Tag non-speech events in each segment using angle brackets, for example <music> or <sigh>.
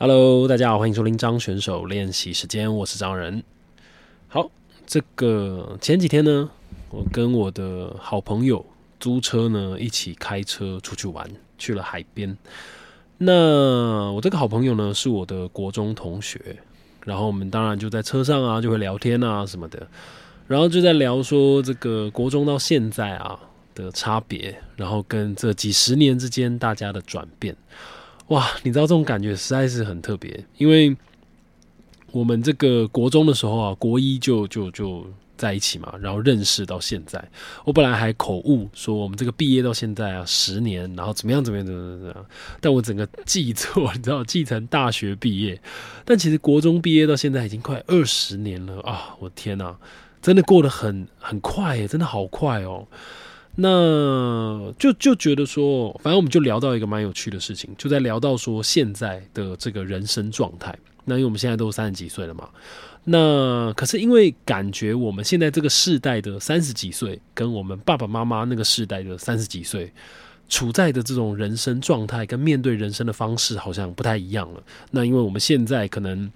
Hello，大家好，欢迎收听张选手练习时间，我是张仁。好，这个前几天呢，我跟我的好朋友租车呢，一起开车出去玩，去了海边。那我这个好朋友呢，是我的国中同学，然后我们当然就在车上啊，就会聊天啊什么的，然后就在聊说这个国中到现在啊的差别，然后跟这几十年之间大家的转变。哇，你知道这种感觉实在是很特别，因为我们这个国中的时候啊，国一就就就在一起嘛，然后认识到现在。我本来还口误说我们这个毕业到现在啊十年，然后怎么样怎么样怎么样怎么样，但我整个记错，你知道，记成大学毕业，但其实国中毕业到现在已经快二十年了啊！我天哪，真的过得很很快耶，真的好快哦。那就就觉得说，反正我们就聊到一个蛮有趣的事情，就在聊到说现在的这个人生状态。那因为我们现在都三十几岁了嘛，那可是因为感觉我们现在这个世代的三十几岁，跟我们爸爸妈妈那个世代的三十几岁，处在的这种人生状态跟面对人生的方式好像不太一样了。那因为我们现在可能。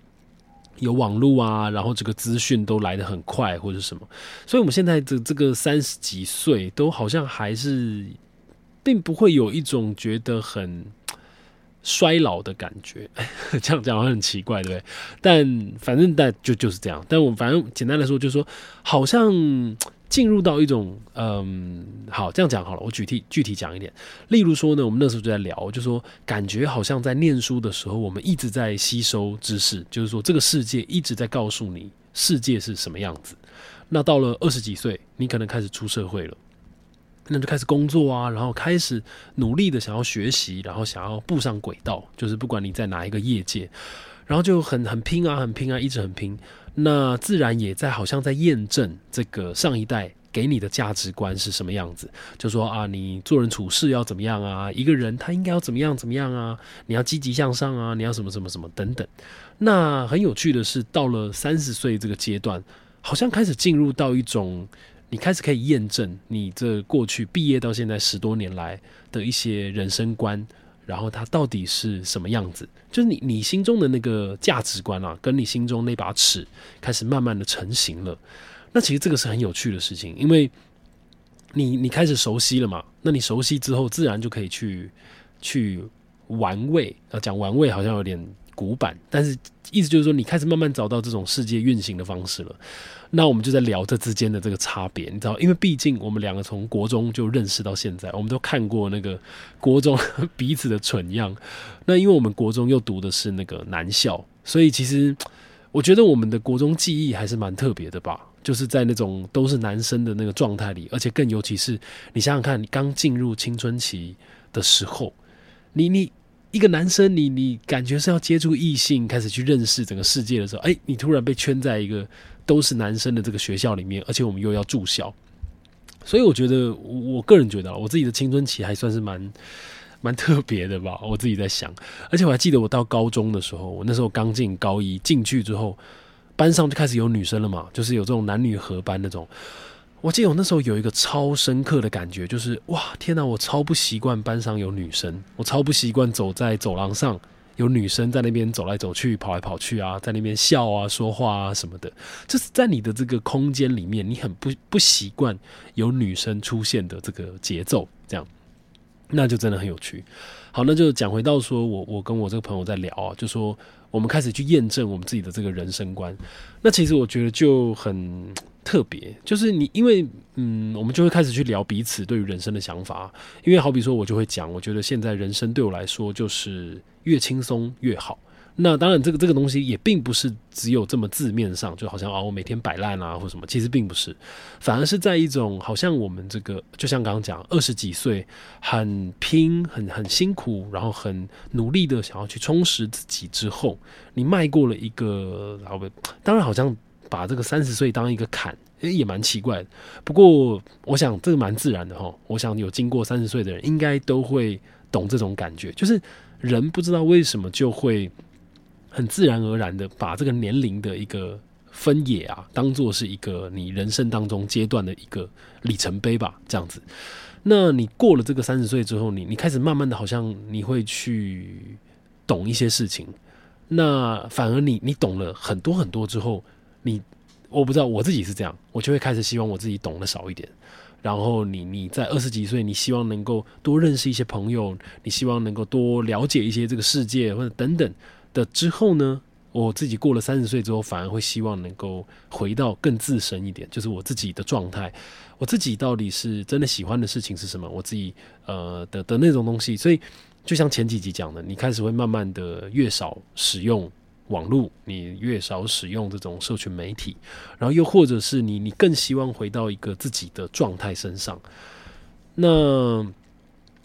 有网络啊，然后这个资讯都来得很快，或者什么，所以我们现在的这个三十几岁，都好像还是并不会有一种觉得很衰老的感觉。<laughs> 这样讲好像很奇怪，对不对？但反正但就就是这样。但我反正简单来说，就是说好像。进入到一种嗯，好，这样讲好了。我具体具体讲一点，例如说呢，我们那时候就在聊，就说感觉好像在念书的时候，我们一直在吸收知识，就是说这个世界一直在告诉你世界是什么样子。那到了二十几岁，你可能开始出社会了，那就开始工作啊，然后开始努力的想要学习，然后想要步上轨道，就是不管你在哪一个业界，然后就很很拼啊，很拼啊，一直很拼。那自然也在好像在验证这个上一代给你的价值观是什么样子，就说啊，你做人处事要怎么样啊？一个人他应该要怎么样怎么样啊？你要积极向上啊？你要什么什么什么等等。那很有趣的是，到了三十岁这个阶段，好像开始进入到一种，你开始可以验证你这过去毕业到现在十多年来的一些人生观。然后它到底是什么样子？就是你你心中的那个价值观啊，跟你心中那把尺开始慢慢的成型了。那其实这个是很有趣的事情，因为你你开始熟悉了嘛，那你熟悉之后，自然就可以去去玩味。啊，讲玩味好像有点古板，但是意思就是说，你开始慢慢找到这种世界运行的方式了。那我们就在聊这之间的这个差别，你知道，因为毕竟我们两个从国中就认识到现在，我们都看过那个国中 <laughs> 彼此的蠢样。那因为我们国中又读的是那个男校，所以其实我觉得我们的国中记忆还是蛮特别的吧。就是在那种都是男生的那个状态里，而且更尤其是你想想看，刚进入青春期的时候，你你一个男生，你你感觉是要接触异性，开始去认识整个世界的时候，哎，你突然被圈在一个。都是男生的这个学校里面，而且我们又要住校，所以我觉得，我个人觉得，我自己的青春期还算是蛮蛮特别的吧。我自己在想，而且我还记得我到高中的时候，我那时候刚进高一，进去之后，班上就开始有女生了嘛，就是有这种男女合班那种。我记得我那时候有一个超深刻的感觉，就是哇，天哪，我超不习惯班上有女生，我超不习惯走在走廊上。有女生在那边走来走去、跑来跑去啊，在那边笑啊、说话啊什么的，就是在你的这个空间里面，你很不不习惯有女生出现的这个节奏，这样，那就真的很有趣。好，那就讲回到说，我我跟我这个朋友在聊啊，就说我们开始去验证我们自己的这个人生观。那其实我觉得就很特别，就是你因为嗯，我们就会开始去聊彼此对于人生的想法。因为好比说，我就会讲，我觉得现在人生对我来说就是。越轻松越好。那当然，这个这个东西也并不是只有这么字面上，就好像哦，我每天摆烂啊，或什么，其实并不是，反而是在一种好像我们这个，就像刚刚讲，二十几岁很拼、很很辛苦，然后很努力的想要去充实自己之后，你迈过了一个，然后当然好像把这个三十岁当一个坎，也蛮奇怪的。不过我想这个蛮自然的哈。我想有经过三十岁的人，应该都会懂这种感觉，就是。人不知道为什么就会很自然而然的把这个年龄的一个分野啊，当做是一个你人生当中阶段的一个里程碑吧，这样子。那你过了这个三十岁之后，你你开始慢慢的好像你会去懂一些事情，那反而你你懂了很多很多之后，你我不知道我自己是这样，我就会开始希望我自己懂得少一点。然后你你在二十几岁，你希望能够多认识一些朋友，你希望能够多了解一些这个世界或者等等的之后呢？我自己过了三十岁之后，反而会希望能够回到更自身一点，就是我自己的状态，我自己到底是真的喜欢的事情是什么？我自己呃的的那种东西。所以就像前几集讲的，你开始会慢慢的越少使用网络，你越少使用这种社群媒体，然后又或者是你你更希望回到一个自己的状态身上，那。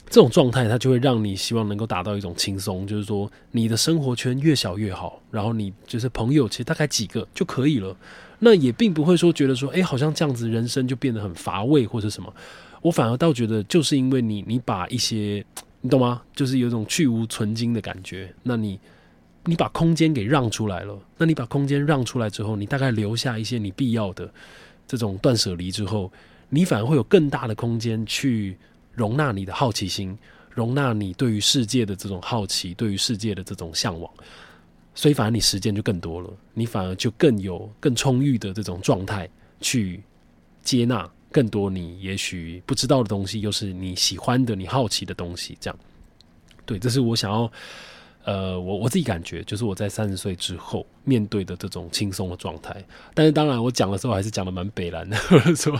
这种状态，它就会让你希望能够达到一种轻松，就是说你的生活圈越小越好，然后你就是朋友，其实大概几个就可以了。那也并不会说觉得说，哎，好像这样子人生就变得很乏味或者什么。我反而倒觉得，就是因为你你把一些，你懂吗？就是有一种去无存精的感觉。那你你把空间给让出来了，那你把空间让出来之后，你大概留下一些你必要的这种断舍离之后，你反而会有更大的空间去。容纳你的好奇心，容纳你对于世界的这种好奇，对于世界的这种向往，所以反而你时间就更多了，你反而就更有更充裕的这种状态去接纳更多你也许不知道的东西，又是你喜欢的、你好奇的东西。这样，对，这是我想要。呃，我我自己感觉，就是我在三十岁之后面对的这种轻松的状态。但是当然，我讲的时候还是讲的蛮北蓝的，我说，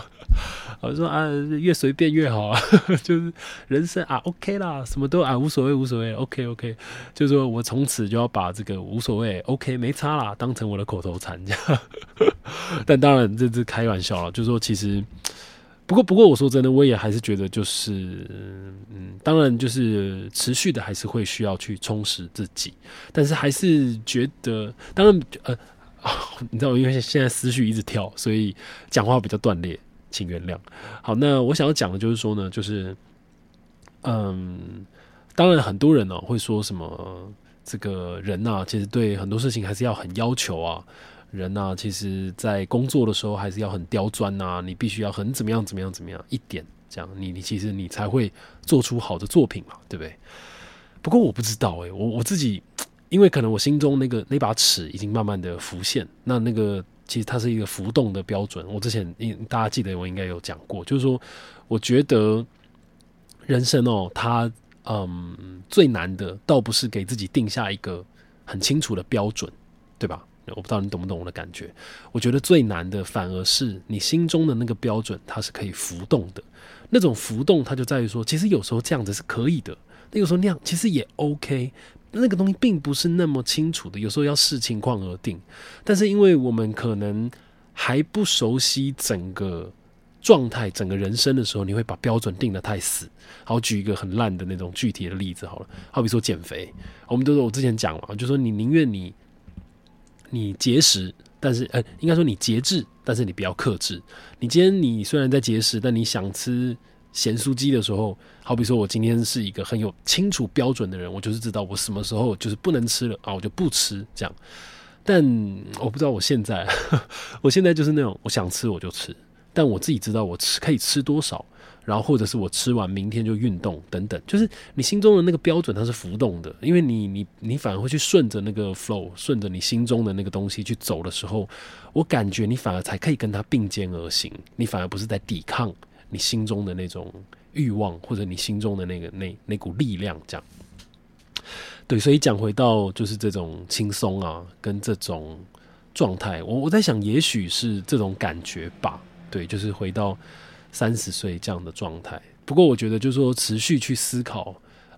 我说啊，越随便越好啊，<laughs> 就是人生啊，OK 啦，什么都啊，无所谓，无所谓，OK OK，就是说我从此就要把这个无所谓，OK 没差啦，当成我的口头禅。这样。<laughs> 但当然这是开玩笑了，就是说其实。不过，不过，我说真的，我也还是觉得，就是，嗯，当然，就是持续的，还是会需要去充实自己。但是，还是觉得，当然，呃，<laughs> 你知道，因为现在思绪一直跳，所以讲话比较断裂，请原谅。好，那我想要讲的就是说呢，就是，嗯，当然，很多人呢会说什么，这个人呐，其实对很多事情还是要很要求啊。人呐，其实，在工作的时候还是要很刁钻呐，你必须要很怎么样怎么样怎么样一点，这样你你其实你才会做出好的作品嘛，对不对？不过我不知道诶，我我自己，因为可能我心中那个那把尺已经慢慢的浮现，那那个其实它是一个浮动的标准。我之前应大家记得我应该有讲过，就是说，我觉得人生哦，它嗯最难的倒不是给自己定下一个很清楚的标准，对吧？我不知道你懂不懂我的感觉。我觉得最难的反而是你心中的那个标准，它是可以浮动的。那种浮动，它就在于说，其实有时候这样子是可以的，那有时候那样其实也 OK。那个东西并不是那么清楚的，有时候要视情况而定。但是因为我们可能还不熟悉整个状态、整个人生的时候，你会把标准定的太死。好，举一个很烂的那种具体的例子好了，好比说减肥，我们都是我之前讲了，就说你宁愿你。你节食，但是呃，应该说你节制，但是你不要克制。你今天你虽然在节食，但你想吃咸酥鸡的时候，好比说我今天是一个很有清楚标准的人，我就是知道我什么时候就是不能吃了啊，我就不吃这样。但我不知道我现在，<laughs> 我现在就是那种我想吃我就吃，但我自己知道我吃可以吃多少。然后或者是我吃完明天就运动等等，就是你心中的那个标准它是浮动的，因为你你你反而会去顺着那个 flow，顺着你心中的那个东西去走的时候，我感觉你反而才可以跟它并肩而行，你反而不是在抵抗你心中的那种欲望或者你心中的那个那那股力量这样。对，所以讲回到就是这种轻松啊，跟这种状态，我我在想，也许是这种感觉吧。对，就是回到。三十岁这样的状态，不过我觉得就是说，持续去思考，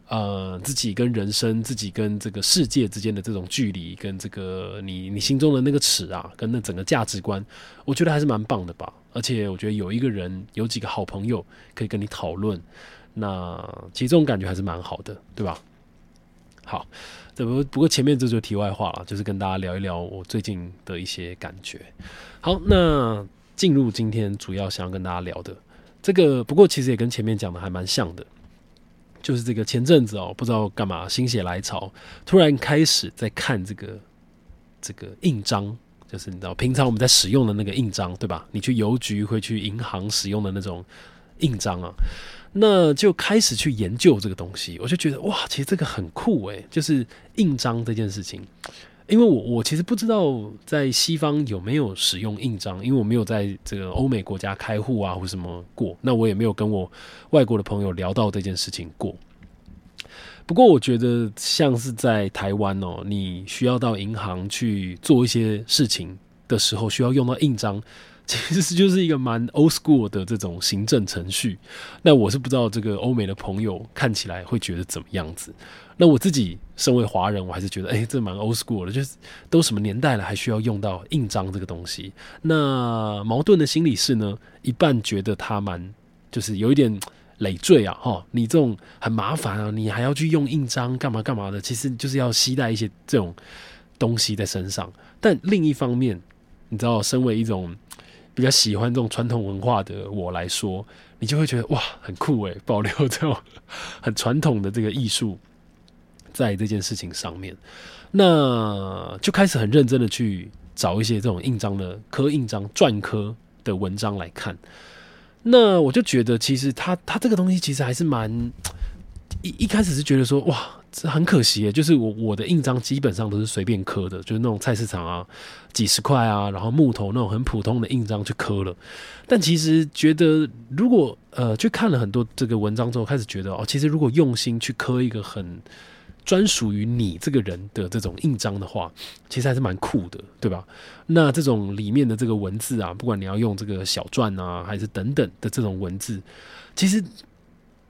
呃，自己跟人生、自己跟这个世界之间的这种距离，跟这个你你心中的那个尺啊，跟那整个价值观，我觉得还是蛮棒的吧。而且我觉得有一个人，有几个好朋友可以跟你讨论，那其实这种感觉还是蛮好的，对吧？好，这不不过前面这就题外话了，就是跟大家聊一聊我最近的一些感觉。好，那。进入今天主要想要跟大家聊的这个，不过其实也跟前面讲的还蛮像的，就是这个前阵子哦，不知道干嘛心血来潮，突然开始在看这个这个印章，就是你知道平常我们在使用的那个印章，对吧？你去邮局会去银行使用的那种印章啊，那就开始去研究这个东西，我就觉得哇，其实这个很酷诶，就是印章这件事情。因为我我其实不知道在西方有没有使用印章，因为我没有在这个欧美国家开户啊或什么过，那我也没有跟我外国的朋友聊到这件事情过。不过我觉得像是在台湾哦，你需要到银行去做一些事情的时候，需要用到印章。其实就是一个蛮 old school 的这种行政程序。那我是不知道这个欧美的朋友看起来会觉得怎么样子。那我自己身为华人，我还是觉得，哎，这蛮 old school 的，就是都什么年代了，还需要用到印章这个东西。那矛盾的心理是呢，一半觉得他蛮就是有一点累赘啊，哈，你这种很麻烦啊，你还要去用印章干嘛干嘛的，其实就是要携带一些这种东西在身上。但另一方面，你知道，身为一种比较喜欢这种传统文化的我来说，你就会觉得哇，很酷诶，保留这种 <laughs> 很传统的这个艺术，在这件事情上面，那就开始很认真的去找一些这种印章的刻印章、篆刻的文章来看。那我就觉得，其实它它这个东西其实还是蛮一一开始是觉得说哇。这很可惜，就是我我的印章基本上都是随便刻的，就是那种菜市场啊，几十块啊，然后木头那种很普通的印章去刻了。但其实觉得，如果呃去看了很多这个文章之后，开始觉得哦，其实如果用心去刻一个很专属于你这个人的这种印章的话，其实还是蛮酷的，对吧？那这种里面的这个文字啊，不管你要用这个小篆啊，还是等等的这种文字，其实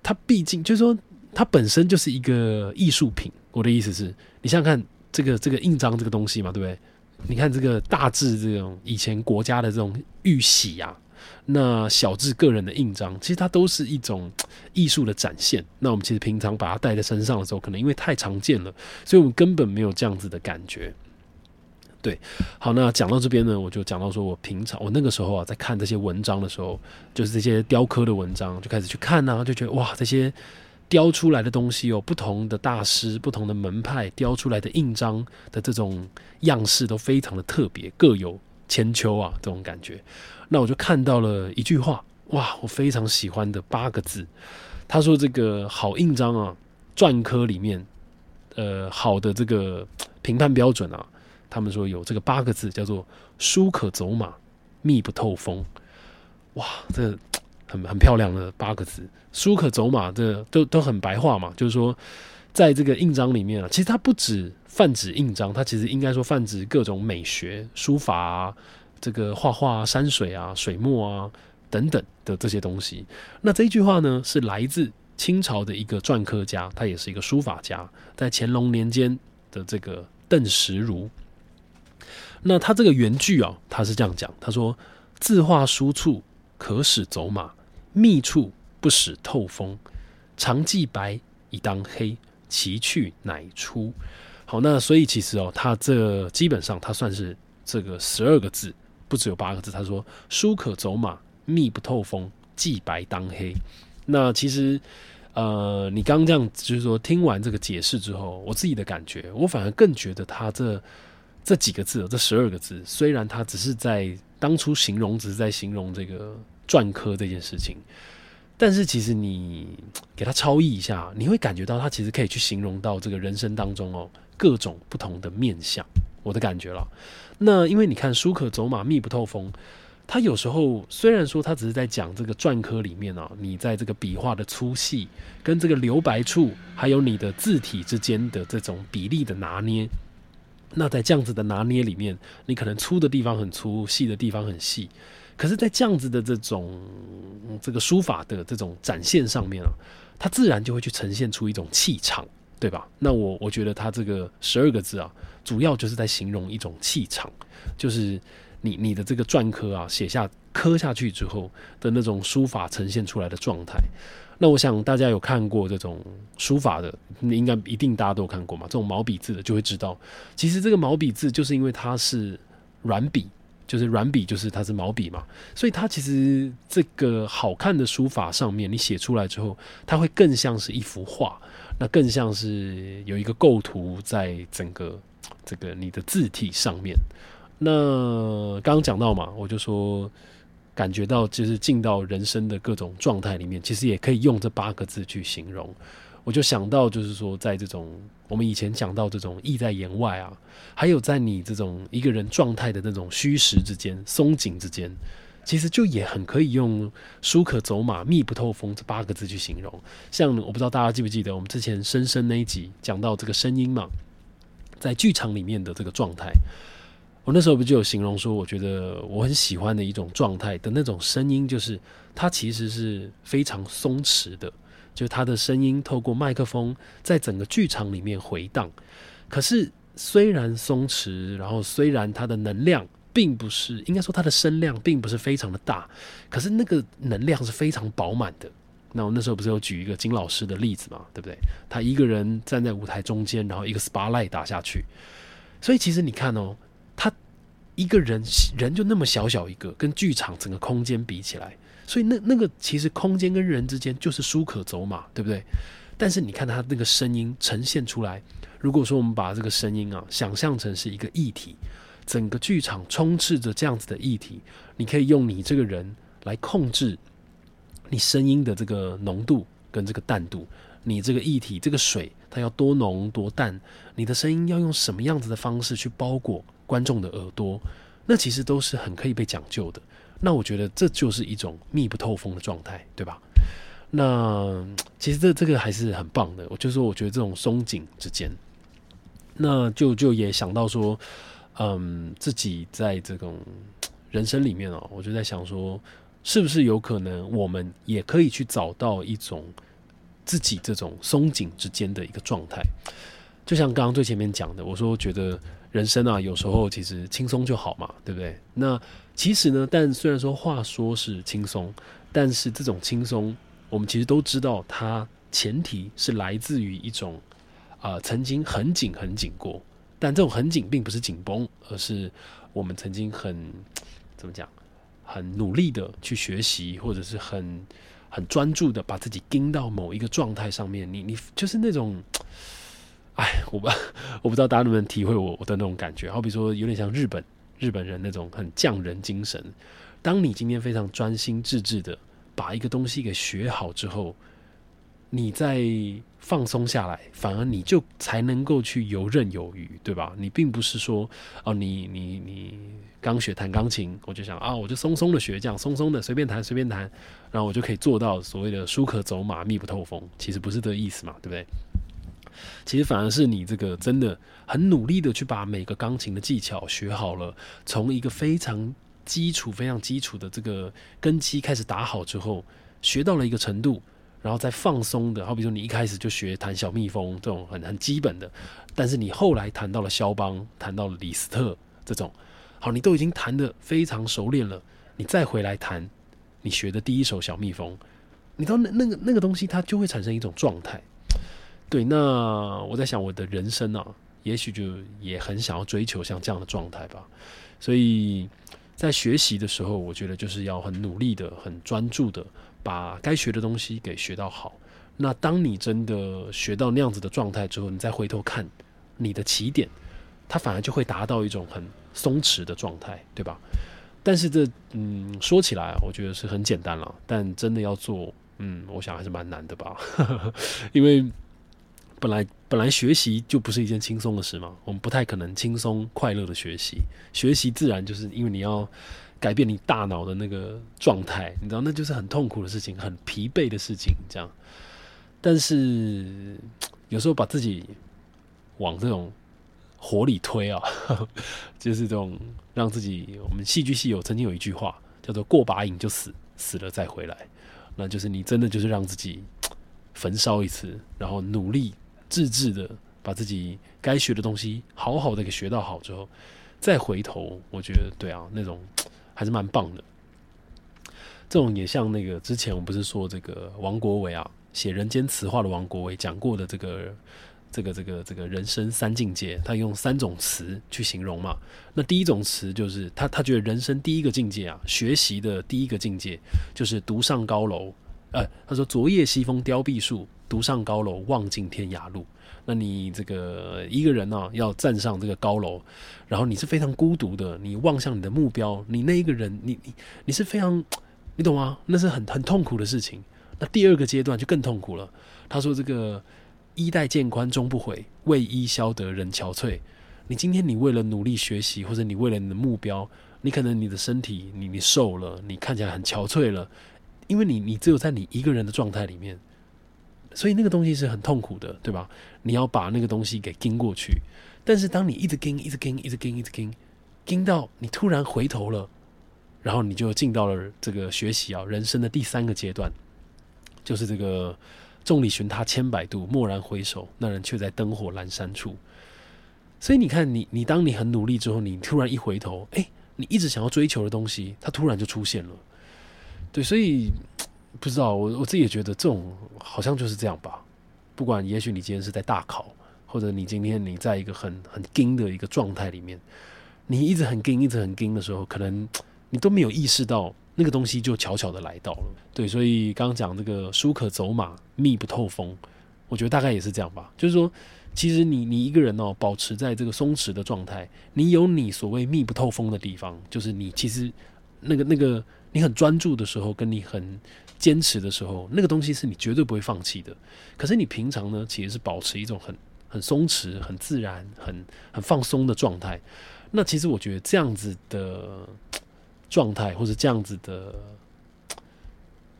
它毕竟就是说。它本身就是一个艺术品。我的意思是，你想想看，这个这个印章这个东西嘛，对不对？你看这个大致这种以前国家的这种玉玺啊，那小至个人的印章，其实它都是一种艺术的展现。那我们其实平常把它带在身上的时候，可能因为太常见了，所以我们根本没有这样子的感觉。对，好，那讲到这边呢，我就讲到说我平常我那个时候啊，在看这些文章的时候，就是这些雕刻的文章，就开始去看啊，就觉得哇，这些。雕出来的东西有不同的大师、不同的门派雕出来的印章的这种样式都非常的特别，各有千秋啊，这种感觉。那我就看到了一句话，哇，我非常喜欢的八个字。他说：“这个好印章啊，篆刻里面，呃，好的这个评判标准啊，他们说有这个八个字，叫做‘书可走马，密不透风’。哇，这。”很很漂亮的八个字，书可走马，这都都很白话嘛。就是说，在这个印章里面啊，其实它不止泛指印章，它其实应该说泛指各种美学、书法啊，这个画画啊、山水啊、水墨啊等等的这些东西。那这一句话呢，是来自清朝的一个篆刻家，他也是一个书法家，在乾隆年间的这个邓石如。那他这个原句啊，他是这样讲，他说：“字画书处可使走马。”密处不使透风，常记白以当黑，其去乃出。好，那所以其实哦，它这基本上它算是这个十二个字，不只有八个字。他说：“书可走马，密不透风，记白当黑。”那其实，呃，你刚刚这样就是说，听完这个解释之后，我自己的感觉，我反而更觉得他这这几个字，这十二个字，虽然他只是在当初形容，只是在形容这个。篆刻这件事情，但是其实你给他超译一下，你会感觉到他其实可以去形容到这个人生当中哦各种不同的面相。我的感觉了。那因为你看“书可走马，密不透风”，他有时候虽然说他只是在讲这个篆刻里面啊，你在这个笔画的粗细跟这个留白处，还有你的字体之间的这种比例的拿捏，那在这样子的拿捏里面，你可能粗的地方很粗，细的地方很细。可是，在这样子的这种这个书法的这种展现上面啊，它自然就会去呈现出一种气场，对吧？那我我觉得它这个十二个字啊，主要就是在形容一种气场，就是你你的这个篆刻啊，写下刻下去之后的那种书法呈现出来的状态。那我想大家有看过这种书法的，应该一定大家都有看过嘛？这种毛笔字的就会知道，其实这个毛笔字就是因为它是软笔。就是软笔，就是它是毛笔嘛，所以它其实这个好看的书法上面，你写出来之后，它会更像是一幅画，那更像是有一个构图在整个这个你的字体上面。那刚刚讲到嘛，我就说感觉到就是进到人生的各种状态里面，其实也可以用这八个字去形容。我就想到，就是说，在这种我们以前讲到这种意在言外啊，还有在你这种一个人状态的那种虚实之间、松紧之间，其实就也很可以用“疏可走马，密不透风”这八个字去形容。像我不知道大家记不记得，我们之前深深那一集讲到这个声音嘛，在剧场里面的这个状态，我那时候不就有形容说，我觉得我很喜欢的一种状态的那种声音，就是它其实是非常松弛的。就他的声音透过麦克风在整个剧场里面回荡，可是虽然松弛，然后虽然他的能量并不是，应该说他的声量并不是非常的大，可是那个能量是非常饱满的。那我那时候不是有举一个金老师的例子嘛，对不对？他一个人站在舞台中间，然后一个 spotlight 打下去，所以其实你看哦，一个人人就那么小小一个，跟剧场整个空间比起来。所以那那个其实空间跟人之间就是书可走马，对不对？但是你看他那个声音呈现出来，如果说我们把这个声音啊想象成是一个议题，整个剧场充斥着这样子的议题，你可以用你这个人来控制你声音的这个浓度跟这个淡度，你这个议题这个水它要多浓多淡，你的声音要用什么样子的方式去包裹观众的耳朵，那其实都是很可以被讲究的。那我觉得这就是一种密不透风的状态，对吧？那其实这这个还是很棒的。我就说，我觉得这种松紧之间，那就就也想到说，嗯，自己在这种人生里面哦，我就在想说，是不是有可能我们也可以去找到一种自己这种松紧之间的一个状态？就像刚刚最前面讲的，我说觉得人生啊，有时候其实轻松就好嘛，对不对？那其实呢，但虽然说话说是轻松，但是这种轻松，我们其实都知道，它前提是来自于一种啊，曾经很紧很紧过，但这种很紧并不是紧绷，而是我们曾经很怎么讲，很努力的去学习，或者是很很专注的把自己盯到某一个状态上面。你你就是那种，哎，我不我不知道大家能不能体会我我的那种感觉，好比说有点像日本。日本人那种很匠人精神，当你今天非常专心致志的把一个东西给学好之后，你再放松下来，反而你就才能够去游刃有余，对吧？你并不是说哦，你你你刚学弹钢琴，我就想啊，我就松松的学，这样松松的随便弹随便弹，然后我就可以做到所谓的书可走马，密不透风。其实不是这个意思嘛，对不对？其实反而是你这个真的很努力的去把每个钢琴的技巧学好了，从一个非常基础、非常基础的这个根基开始打好之后，学到了一个程度，然后再放松的，好比说你一开始就学弹小蜜蜂这种很很基本的，但是你后来弹到了肖邦，弹到了李斯特这种，好，你都已经弹得非常熟练了，你再回来弹你学的第一首小蜜蜂，你知道那那个那个东西它就会产生一种状态。对，那我在想，我的人生啊，也许就也很想要追求像这样的状态吧。所以在学习的时候，我觉得就是要很努力的、很专注的，把该学的东西给学到好。那当你真的学到那样子的状态之后，你再回头看你的起点，它反而就会达到一种很松弛的状态，对吧？但是这，嗯，说起来，我觉得是很简单了，但真的要做，嗯，我想还是蛮难的吧，<laughs> 因为。本来本来学习就不是一件轻松的事嘛，我们不太可能轻松快乐的学习。学习自然就是因为你要改变你大脑的那个状态，你知道那就是很痛苦的事情，很疲惫的事情。这样，但是有时候把自己往这种火里推啊，<laughs> 就是这种让自己。我们戏剧系有曾经有一句话叫做“过把瘾就死，死了再回来”，那就是你真的就是让自己焚烧一次，然后努力。自制的把自己该学的东西好好的给学到好之后，再回头，我觉得对啊，那种 <tsk> 还是蛮棒的。这种也像那个之前我们不是说这个王国维啊，写《人间词话》的王国维讲过的这个这个这个这个人生三境界，他用三种词去形容嘛。那第一种词就是他他觉得人生第一个境界啊，学习的第一个境界就是独上高楼。呃，他说昨夜西风凋碧树。独上高楼，望尽天涯路。那你这个一个人呢，要站上这个高楼，然后你是非常孤独的，你望向你的目标，你那一个人，你你你是非常，你懂吗？那是很很痛苦的事情。那第二个阶段就更痛苦了。他说：“这个衣带渐宽终不悔，为伊消得人憔悴。”你今天你为了努力学习，或者你为了你的目标，你可能你的身体你你瘦了，你看起来很憔悴了，因为你你只有在你一个人的状态里面，所以那个东西是很痛苦的，对吧？你要把那个东西给盯过去。但是当你一直盯，一直盯，一直盯，一直盯，盯到你突然回头了，然后你就进到了这个学习啊人生的第三个阶段，就是这个众里寻他千百度，蓦然回首，那人却在灯火阑珊处。所以你看，你你当你很努力之后，你突然一回头，哎，你一直想要追求的东西，它突然就出现了。对，所以不知道我我自己也觉得这种好像就是这样吧。不管也许你今天是在大考，或者你今天你在一个很很惊的一个状态里面，你一直很惊，一直很惊的时候，可能你都没有意识到那个东西就悄悄的来到了。对，所以刚刚讲这个书可走马，密不透风，我觉得大概也是这样吧。就是说。其实你你一个人哦，保持在这个松弛的状态，你有你所谓密不透风的地方，就是你其实那个那个你很专注的时候，跟你很坚持的时候，那个东西是你绝对不会放弃的。可是你平常呢，其实是保持一种很很松弛、很自然、很很放松的状态。那其实我觉得这样子的状态，或者这样子的。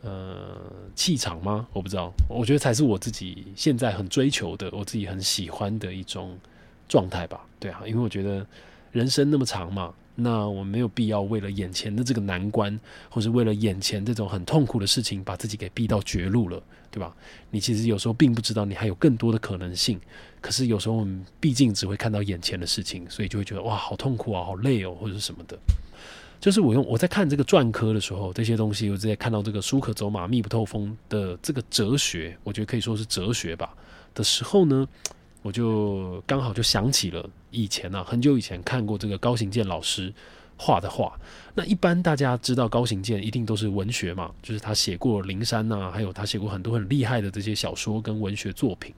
呃，气场吗？我不知道，我觉得才是我自己现在很追求的，我自己很喜欢的一种状态吧。对啊，因为我觉得人生那么长嘛，那我没有必要为了眼前的这个难关，或是为了眼前这种很痛苦的事情，把自己给逼到绝路了，对吧？你其实有时候并不知道你还有更多的可能性，可是有时候我们毕竟只会看到眼前的事情，所以就会觉得哇，好痛苦啊，好累哦，或者是什么的。就是我用我在看这个篆刻的时候，这些东西我直接看到这个“书可走马，密不透风”的这个哲学，我觉得可以说是哲学吧。的时候呢，我就刚好就想起了以前呢，很久以前看过这个高行健老师画的画。那一般大家知道高行健一定都是文学嘛，就是他写过《灵山》呐，还有他写过很多很厉害的这些小说跟文学作品。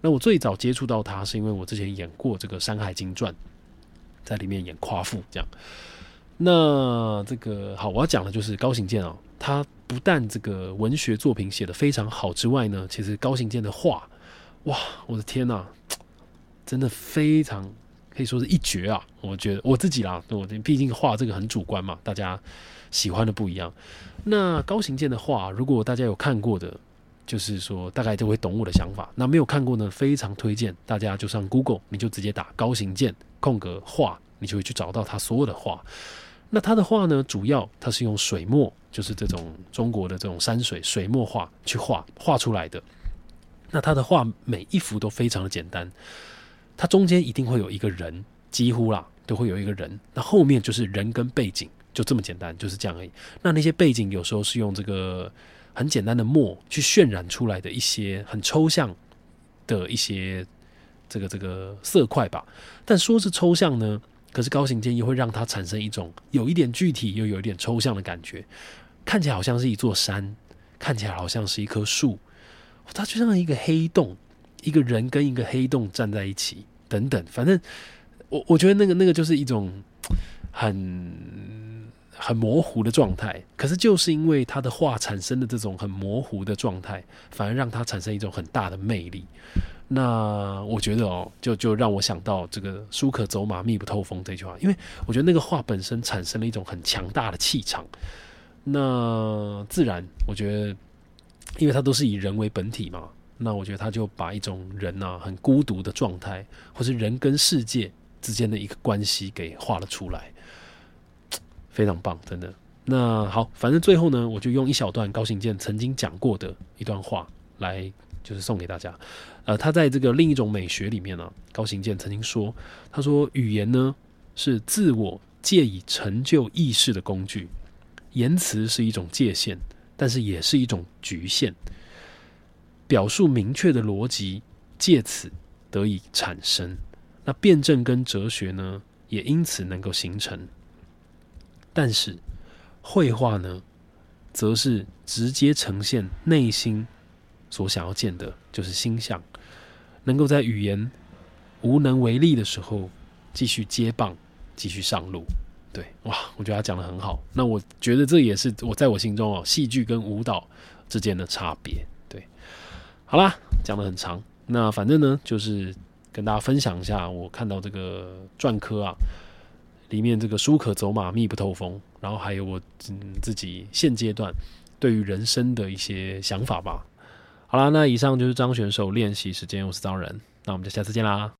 那我最早接触到他，是因为我之前演过这个《山海经传》，在里面演夸父这样。那这个好，我要讲的就是高行健啊，他不但这个文学作品写得非常好之外呢，其实高行健的画，哇，我的天呐，<tsk> 真的非常可以说是一绝啊！我觉得我自己啦，我毕竟画这个很主观嘛，大家喜欢的不一样。那高行健的画，如果大家有看过的，就是说大概就会懂我的想法。那没有看过呢，非常推荐大家就上 Google，你就直接打高行健空格画，你就会去找到他所有的画。那他的画呢？主要他是用水墨，就是这种中国的这种山水水墨画去画画出来的。那他的画每一幅都非常的简单，他中间一定会有一个人，几乎啦都会有一个人。那后面就是人跟背景，就这么简单，就是这样而已。那那些背景有时候是用这个很简单的墨去渲染出来的一些很抽象的一些这个这个色块吧。但说是抽象呢？可是高行健又会让它产生一种有一点具体又有一点抽象的感觉，看起来好像是一座山，看起来好像是一棵树，它就像一个黑洞，一个人跟一个黑洞站在一起，等等，反正我我觉得那个那个就是一种很很模糊的状态。可是就是因为他的画产生的这种很模糊的状态，反而让他产生一种很大的魅力。那我觉得哦，就就让我想到这个“书可走马，密不透风”这句话，因为我觉得那个画本身产生了一种很强大的气场。那自然，我觉得，因为它都是以人为本体嘛，那我觉得他就把一种人呐很孤独的状态，或是人跟世界之间的一个关系给画了出来，<tsk> 非常棒，真的。那好，反正最后呢，我就用一小段高行健曾经讲过的一段话来。就是送给大家，呃，他在这个另一种美学里面呢，高行健曾经说，他说语言呢是自我借以成就意识的工具，言辞是一种界限，但是也是一种局限，表述明确的逻辑借此得以产生，那辩证跟哲学呢也因此能够形成，但是绘画呢，则是直接呈现内心。所想要见的就是心象，能够在语言无能为力的时候，继续接棒，继续上路。对，哇，我觉得他讲的很好。那我觉得这也是我在我心中哦，戏剧跟舞蹈之间的差别。对，好啦，讲的很长，那反正呢，就是跟大家分享一下我看到这个篆刻啊，里面这个书可走马，密不透风，然后还有我嗯自己现阶段对于人生的一些想法吧。好啦，那以上就是张选手练习时间，我是张仁，那我们就下次见啦。